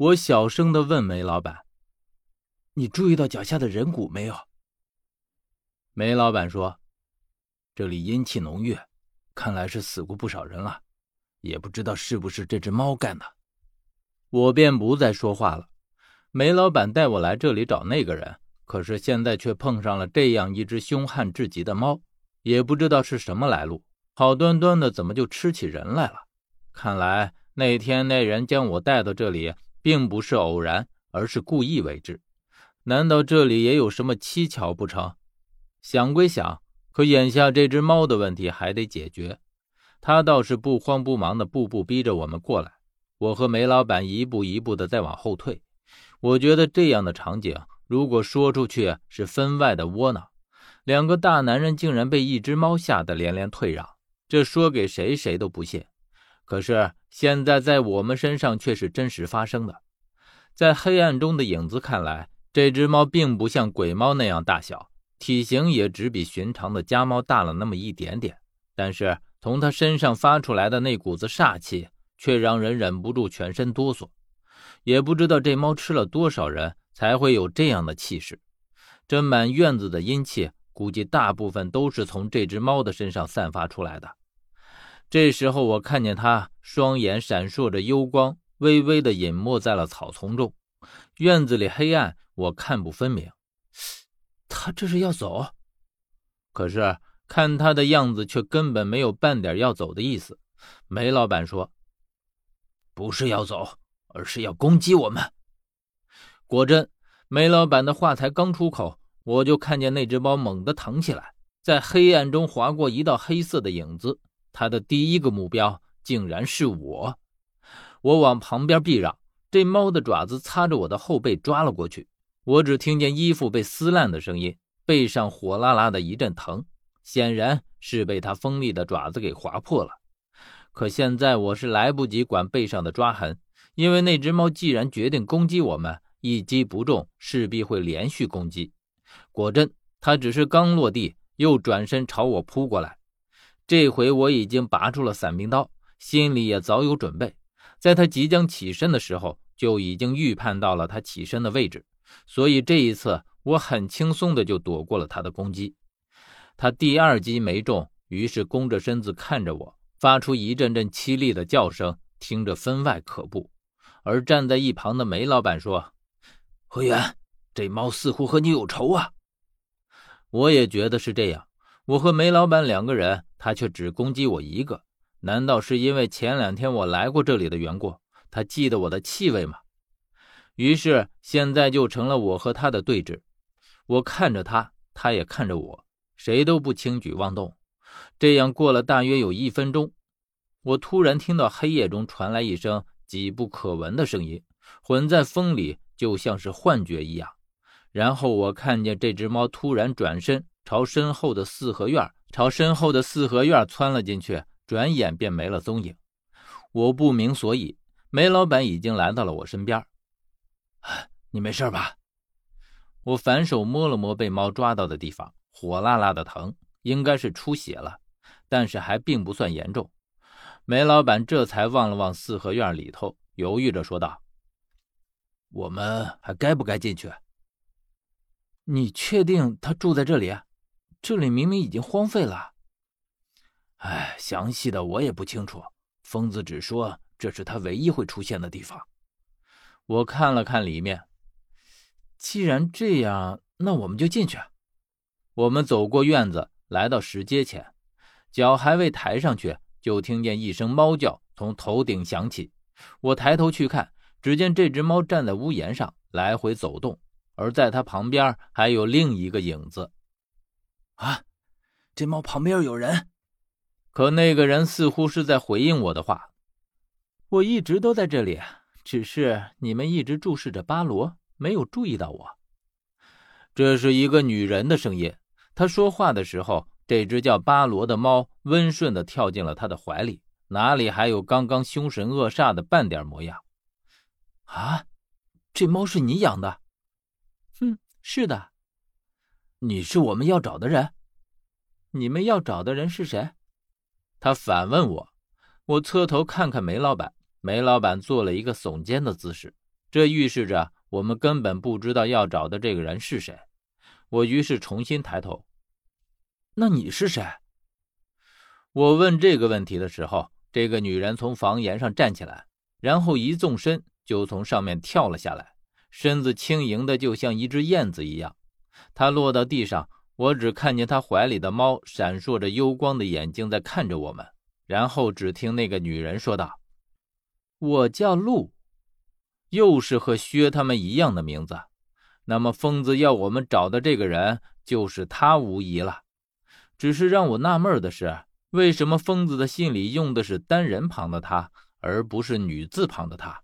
我小声的问梅老板：“你注意到脚下的人骨没有？”梅老板说：“这里阴气浓郁，看来是死过不少人了，也不知道是不是这只猫干的。”我便不再说话了。梅老板带我来这里找那个人，可是现在却碰上了这样一只凶悍至极的猫，也不知道是什么来路，好端端的怎么就吃起人来了？看来那天那人将我带到这里，并不是偶然，而是故意为之。难道这里也有什么蹊跷不成？想归想，可眼下这只猫的问题还得解决。他倒是不慌不忙的，步步逼着我们过来。我和梅老板一步一步的在往后退。我觉得这样的场景，如果说出去是分外的窝囊。两个大男人竟然被一只猫吓得连连退让，这说给谁谁都不信。可是现在在我们身上却是真实发生的。在黑暗中的影子看来，这只猫并不像鬼猫那样大小，体型也只比寻常的家猫大了那么一点点。但是从它身上发出来的那股子煞气，却让人忍不住全身哆嗦。也不知道这猫吃了多少人才会有这样的气势。这满院子的阴气，估计大部分都是从这只猫的身上散发出来的。这时候，我看见他双眼闪烁着幽光，微微的隐没在了草丛中。院子里黑暗，我看不分明。他这是要走？可是看他的样子，却根本没有半点要走的意思。梅老板说：“不是要走。”而是要攻击我们。果真，梅老板的话才刚出口，我就看见那只猫猛地腾起来，在黑暗中划过一道黑色的影子。它的第一个目标竟然是我。我往旁边避让，这猫的爪子擦着我的后背抓了过去。我只听见衣服被撕烂的声音，背上火辣辣的一阵疼，显然是被它锋利的爪子给划破了。可现在我是来不及管背上的抓痕。因为那只猫既然决定攻击我们，一击不中，势必会连续攻击。果真，它只是刚落地，又转身朝我扑过来。这回我已经拔出了伞兵刀，心里也早有准备。在他即将起身的时候，就已经预判到了他起身的位置，所以这一次我很轻松的就躲过了他的攻击。他第二击没中，于是弓着身子看着我，发出一阵阵凄厉的叫声，听着分外可怖。而站在一旁的梅老板说：“何源，这猫似乎和你有仇啊。”我也觉得是这样。我和梅老板两个人，他却只攻击我一个。难道是因为前两天我来过这里的缘故？他记得我的气味吗？于是现在就成了我和他的对峙。我看着他，他也看着我，谁都不轻举妄动。这样过了大约有一分钟，我突然听到黑夜中传来一声。几不可闻的声音混在风里，就像是幻觉一样。然后我看见这只猫突然转身，朝身后的四合院，朝身后的四合院窜了进去，转眼便没了踪影。我不明所以。梅老板已经来到了我身边。你没事吧？我反手摸了摸被猫抓到的地方，火辣辣的疼，应该是出血了，但是还并不算严重。梅老板这才望了望四合院里头，犹豫着说道：“我们还该不该进去？你确定他住在这里？这里明明已经荒废了。哎，详细的我也不清楚。疯子只说这是他唯一会出现的地方。我看了看里面，既然这样，那我们就进去。我们走过院子，来到石阶前，脚还未抬上去。”就听见一声猫叫从头顶响起，我抬头去看，只见这只猫站在屋檐上来回走动，而在它旁边还有另一个影子。啊，这猫旁边有人！可那个人似乎是在回应我的话。我一直都在这里，只是你们一直注视着巴罗，没有注意到我。这是一个女人的声音，她说话的时候。这只叫巴罗的猫温顺地跳进了她的怀里，哪里还有刚刚凶神恶煞的半点模样？啊，这猫是你养的？哼，是的。你是我们要找的人？你们要找的人是谁？他反问我。我侧头看看梅老板，梅老板做了一个耸肩的姿势。这预示着我们根本不知道要找的这个人是谁。我于是重新抬头。那你是谁？我问这个问题的时候，这个女人从房檐上站起来，然后一纵身就从上面跳了下来，身子轻盈的就像一只燕子一样。他落到地上，我只看见他怀里的猫闪烁着幽光的眼睛在看着我们。然后只听那个女人说道：“我叫鹿，又是和薛他们一样的名字。那么疯子要我们找的这个人就是他无疑了。只是让我纳闷的是，为什么疯子的信里用的是单人旁的他，而不是女字旁的他？”